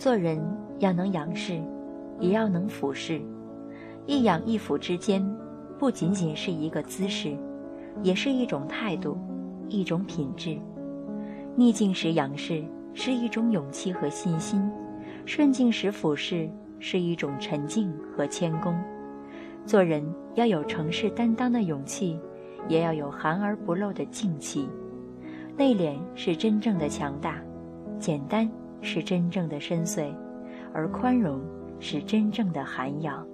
做人要能仰视，也要能俯视。一仰一俯之间，不仅仅是一个姿势，也是一种态度，一种品质。逆境时仰视是一种勇气和信心，顺境时俯视是一种沉静和谦恭。做人要有成事担当的勇气，也要有含而不露的静气。内敛是真正的强大，简单是真正的深邃，而宽容是真正的涵养。